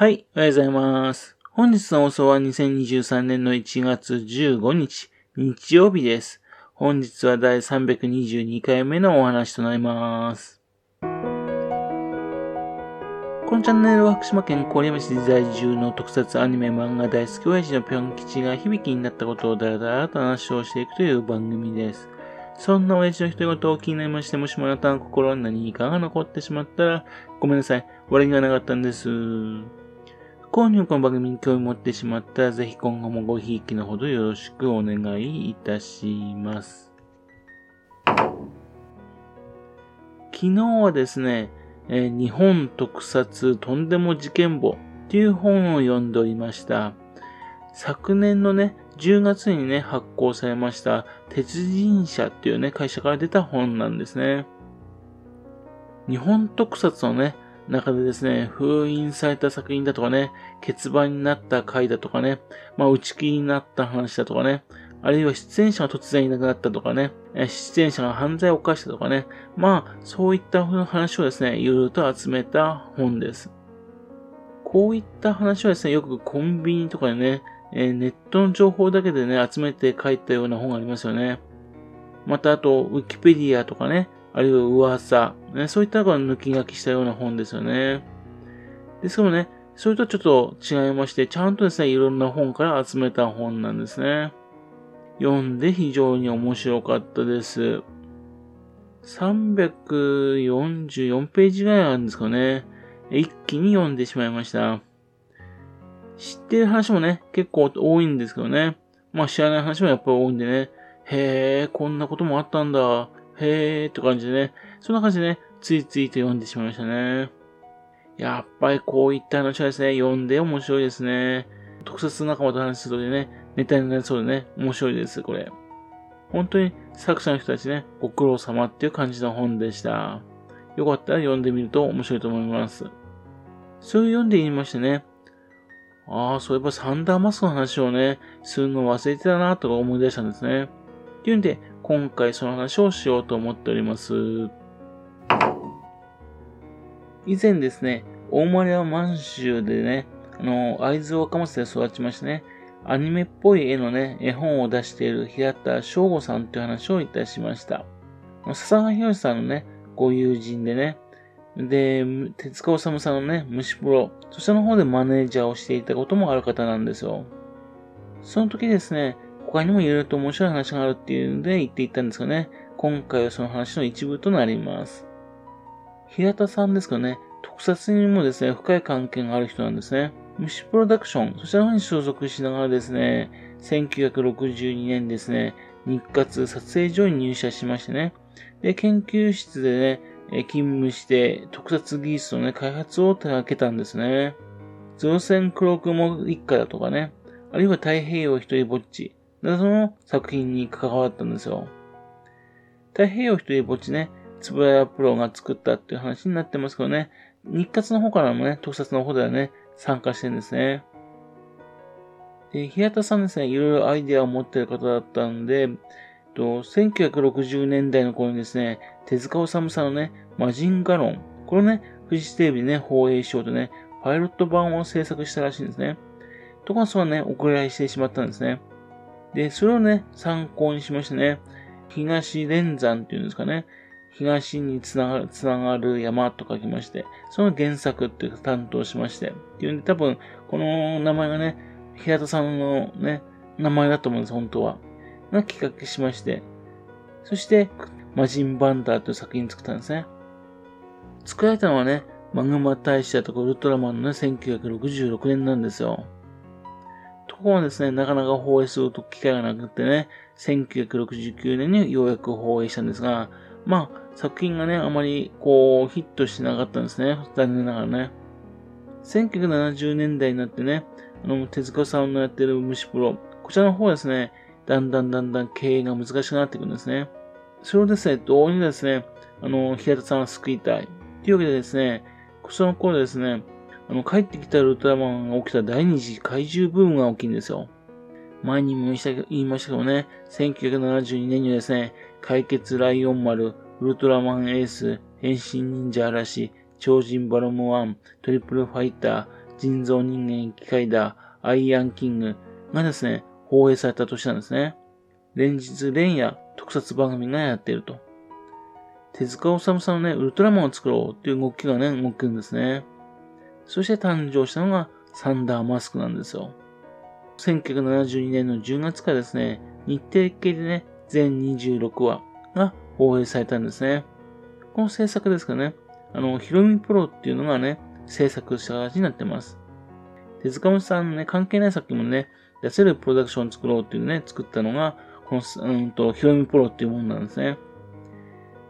はい、おはようございます。本日の放送は2023年の1月15日、日曜日です。本日は第322回目のお話となります。このチャンネルは福島県郡山市在住の特撮アニメ漫画大好き親父のぴょん吉が響きになったことをだらだらと話をしていくという番組です。そんな親父の独り言を気になりまして、もしもあなたの心に何かが残ってしまったら、ごめんなさい。悪気がなかったんです。購入この番組に興味持ってしまったら、ぜひ今後もごひいきのほどよろしくお願いいたします。昨日はですね、えー日本特撮とんでも事件簿っていう本を読んでおりました。昨年のね、10月にね、発行されました、鉄人社っていうね、会社から出た本なんですね。日本特撮のね、中でですね、封印された作品だとかね、欠番になった回だとかね、まあ打ち切りになった話だとかね、あるいは出演者が突然いなくなったとかね、出演者が犯罪を犯したとかね、まあそういった話をですね、いろいろと集めた本です。こういった話はですね、よくコンビニとかでね、えネットの情報だけでね、集めて書いたような本がありますよね。またあと、ウィキペディアとかね、あるいは噂、ね、そういったのが抜き書きしたような本ですよね。ですけどね、それとはちょっと違いまして、ちゃんとですね、いろんな本から集めた本なんですね。読んで非常に面白かったです。344ページぐらいあるんですかね。一気に読んでしまいました。知ってる話もね、結構多いんですけどね。まあ知らない話もやっぱり多いんでね。へえ、こんなこともあったんだ。へえ、って感じでね。そんな感じでね、ついついと読んでしまいましたね。やっぱりこういった話はですね、読んで面白いですね。特撮仲間と話するとでね、ネタになりそうでね、面白いです、これ。本当に作者の人たちね、ご苦労様っていう感じの本でした。よかったら読んでみると面白いと思います。それを読んで言いましてね、ああ、そういえばサンダーマスクの話をね、するの忘れてたなとか思い出したんですね。っていうんで、今回その話をしようと思っております。以前ですね、大丸屋満州でね、あの、会津若松で育ちましてね、アニメっぽい絵のね、絵本を出している平田翔吾さんという話をいたしました。笹川博さんのね、ご友人でね、で、手塚治虫さんのね、虫プロ、そちらの方でマネージャーをしていたこともある方なんですよ。その時ですね、他にもいろいろと面白い話があるっていうので言っていったんですがね、今回はその話の一部となります。平田さんですけどね、特撮にもですね、深い関係がある人なんですね。虫プロダクション、そちらの方に所属しながらですね、1962年ですね、日活撮影所に入社しましてね、で、研究室でね、勤務して特撮技術のね、開発を手掛けたんですね。ゼロ戦黒雲一家だとかね、あるいは太平洋一人ぼっち、などの作品に関わったんですよ。太平洋一人ぼっちね、つぶやプロが作ったっていう話になってますけどね、日活の方からもね、特撮の方ではね、参加してるんですね。で、平田さんですね、いろいろアイデアを持ってる方だったんで、と1960年代の頃にですね、手塚治虫さんのね、マジンガロン、これね、フジテレビでね、放映しようとね、パイロット版を制作したらしいんですね。ところがそれはね、遅れられしてしまったんですね。で、それをね、参考にしましてね、東連山っていうんですかね、東につながる、つながる山と書きまして、その原作っていうか担当しまして、っていうんで多分、この名前がね、平田さんのね、名前だと思うんです、本当は。が企画しまして、そして、マジンバンダーという作品作ったんですね。作られたのはね、マグマ大使だとかウルトラマンのね、1966年なんですよ。ところがですね、なかなか放映する機会がなくてね、1969年にようやく放映したんですが、まあ、作品がね、あまりこう、ヒットしてなかったんですね。残念ながらね。1970年代になってね、あの、手塚さんのやってる虫プロ、こちらの方はですね、だんだんだんだん経営が難しくなっていくんですね。それをですね、どうにですね、あの、平田さんは救いたい。というわけでですね、その頃ですね、あの、帰ってきたウルトラマンが起きた第二次怪獣ブームが起きるんですよ。前にも言いました言いましたけどね、1972年にはですね、解決ライオン丸、ウルトラマンエース、変身忍者嵐、超人バロムワン、トリプルファイター、人造人間機械だ、アイアンキングがですね、放映された年なんですね。連日連夜特撮番組がやっていると。手塚治虫さんのね、ウルトラマンを作ろうっていう動きがね、動くんですね。そして誕生したのがサンダーマスクなんですよ。1972年の10月からですね、日程系でね、全26話が放映されたんですね。この制作ですかね、あの、ヒロミプロっていうのがね、制作した形になってます。手塚治さんのね、関係ない作品もね、出せるプロダクションを作ろうっていうね、作ったのが、この、うんと、ヒロミプロっていうものなんですね。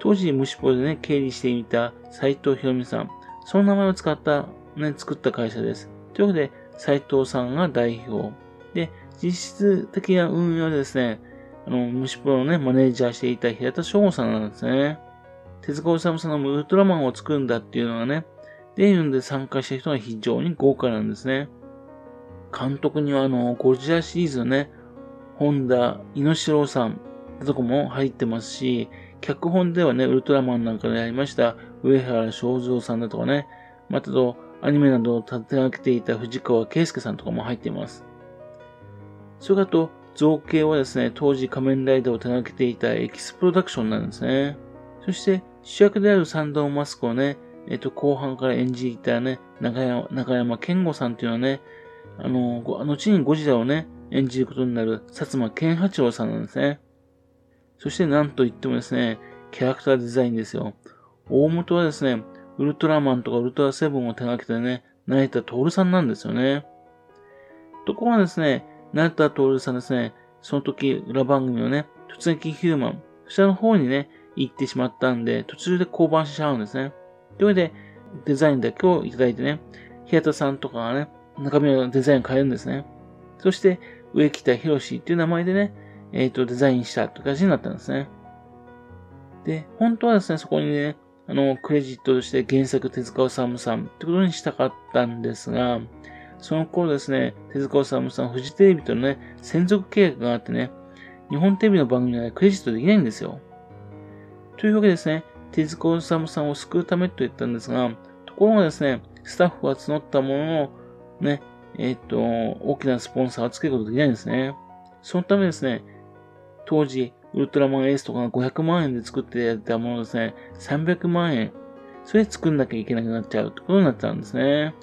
当時、虫ポロでね、経理していた斎藤博美さん。その名前を使った、ね、作った会社です。というわけで、斎藤さんが代表。で、実質的な運用でですね、あの、虫プロのね、マネージャーしていた平田翔吾さんなんですね。手塚治虫さんのウルトラマンを作るんだっていうのがね、デイユンで参加した人が非常に豪華なんですね。監督にはあの、ゴジラシリーズのね、本田猪郎さんとこも入ってますし、脚本ではね、ウルトラマンなんかでやりました、上原正蔵さんだとかね、またと、アニメなどを立て上げていた藤川圭介さんとかも入っています。それからと、造形はですね、当時仮面ライダーを手掛けていたエキスプロダクションなんですね。そして、主役であるサンダーマスクをね、えっ、と、後半から演じたね、中山、中山健吾さんっていうのはね、あの、後にゴジラをね、演じることになる薩摩健八郎さんなんですね。そしてなんといってもですね、キャラクターデザインですよ。大元はですね、ウルトラマンとかウルトラセブンを手掛けてね、成田徹さんなんですよね。ところがですね、成田徹さんですね、その時裏番組をね、突撃ヒューマン、下の方にね、行ってしまったんで、途中で降板しちゃうんですね。というわけで、デザインだけをいただいてね、平田さんとかがね、中身のデザインを変えるんですね。そして、植北博士っていう名前でね、えっ、ー、と、デザインしたという形になったんですね。で、本当はですね、そこにね、あの、クレジットとして原作手塚治虫さんってことにしたかったんですが、その頃ですね、手塚治虫さん、フジテレビとのね、専属契約があってね、日本テレビの番組は、クレジットできないんですよ。というわけですね、手塚治虫さんを救うためと言ったんですが、ところがですね、スタッフは募ったものの、ね、えっ、と、大きなスポンサーをつけることができないんですね。そのためですね、当時、ウルトラマンエースとかが500万円で作ってやったものですね、300万円、それ作んなきゃいけなくなっちゃうってことになっちゃうんですね。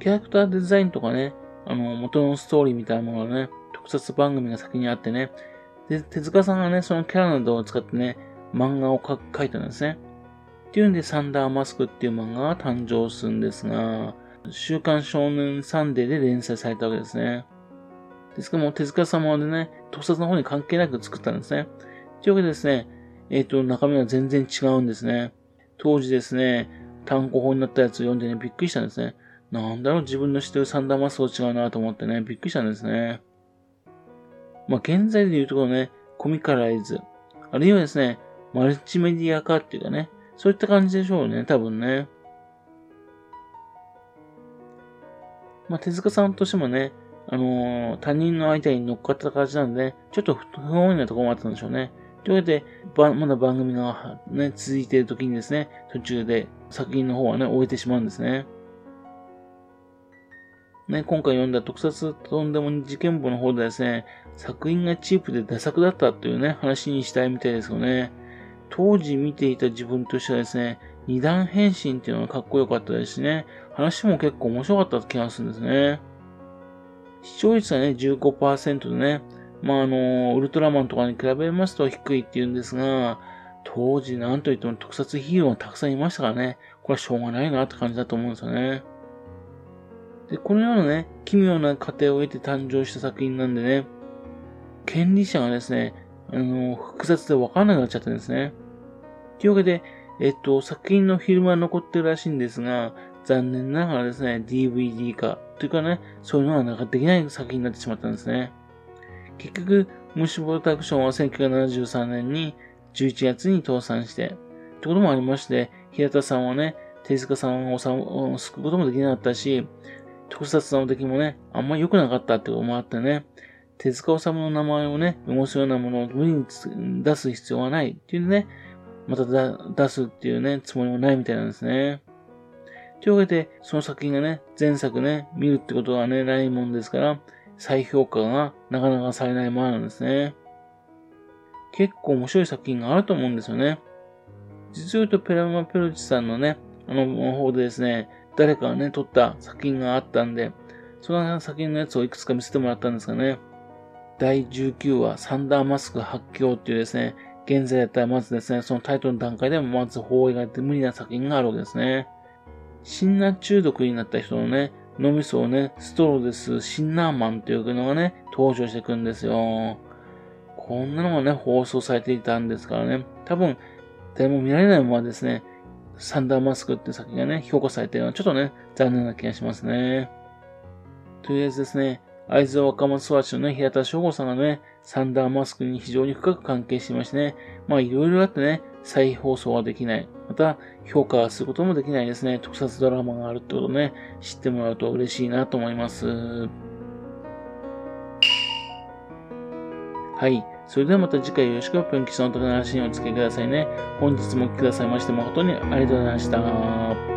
キャラクターデザインとかね、あの、元のストーリーみたいなものがね、特撮番組が先にあってね、で、手塚さんがね、そのキャラなどを使ってね、漫画を描いたんですね。っていうんで、サンダーマスクっていう漫画が誕生するんですが、週刊少年サンデーで連載されたわけですね。ですけども、手塚様でね、特撮の方に関係なく作ったんですね。というわけでですね、えっ、ー、と、中身は全然違うんですね。当時ですね、単行本になったやつを読んでね、びっくりしたんですね。なんだろう、自分の知ってるサンダーマスと違うなと思ってね、びっくりしたんですね。まあ、現在で言うところね、コミカライズ、あるいはですね、マルチメディア化っていうかね、そういった感じでしょうね、多分ね。まあ、手塚さんとしてもね、あのー、他人の間に乗っかった形なんで、ちょっと不本意なところもあったんでしょうね。というわけで、まだ番組がね、続いている時にですね、途中で作品の方はね、終えてしまうんですね。ね、今回読んだ特撮とんでも事件簿の方でですね、作品がチープでダ作だったというね、話にしたいみたいですよね。当時見ていた自分としてはですね、二段変身っていうのがかっこよかったですしね、話も結構面白かった気がするんですね。視聴率はね、15%でね、まあ、あの、ウルトラマンとかに比べますと低いっていうんですが、当時なんといっても特撮ヒーローがたくさんいましたからね、これはしょうがないなって感じだと思うんですよね。で、このようなね、奇妙な過程を得て誕生した作品なんでね、権利者がですね、あの、複雑でわかんなくなっちゃったんですね。というわけで、えっと、作品のフィルムは残ってるらしいんですが、残念ながらですね、DVD 化というかね、そういうのはなんかできない作品になってしまったんですね。結局、ムシプロダクションは1973年に11月に倒産して、ということもありまして、平田さんはね、手塚さんを救うこともできなかったし、特撮の出来もね、あんま良くなかったってこともあってね、手塚治虫の名前をね、汚すようなものを無理に出す必要はないっていうね、また出すっていうね、つもりもないみたいなんですね。というわけで、その作品がね、前作ね、見るってことはね、ないもんですから、再評価がなかなかされないままなんですね。結構面白い作品があると思うんですよね。実を言うと、ペラマ・ペルチさんのね、あの方でですね、誰かがね、撮った作品があったんで、その作品のやつをいくつか見せてもらったんですがね、第19話、サンダーマスク発狂っていうですね、現在だったらまずですね、そのタイトルの段階でもまず放映が無理な作品があるわけですね。シンナー中毒になった人のね、脳みそをね、ストローです、シンナーマンというのがね、登場してくんですよ。こんなのがね、放送されていたんですからね、多分、誰も見られないままですね、サンダーマスクって先がね、評価されているのはちょっとね、残念な気がしますね。とりあえずですね、会津若松育ちのね、平田翔吾さんがね、サンダーマスクに非常に深く関係していましてね、まあいろいろあってね、再放送はできない。また、評価することもできないですね。特撮ドラマがあるってことね、知ってもらうと嬉しいなと思います。はい。それではまた次回よろしくぴょん吉さんの時の話にお付き合いくださいね。本日もお聴きくださいまして誠にありがとうございました。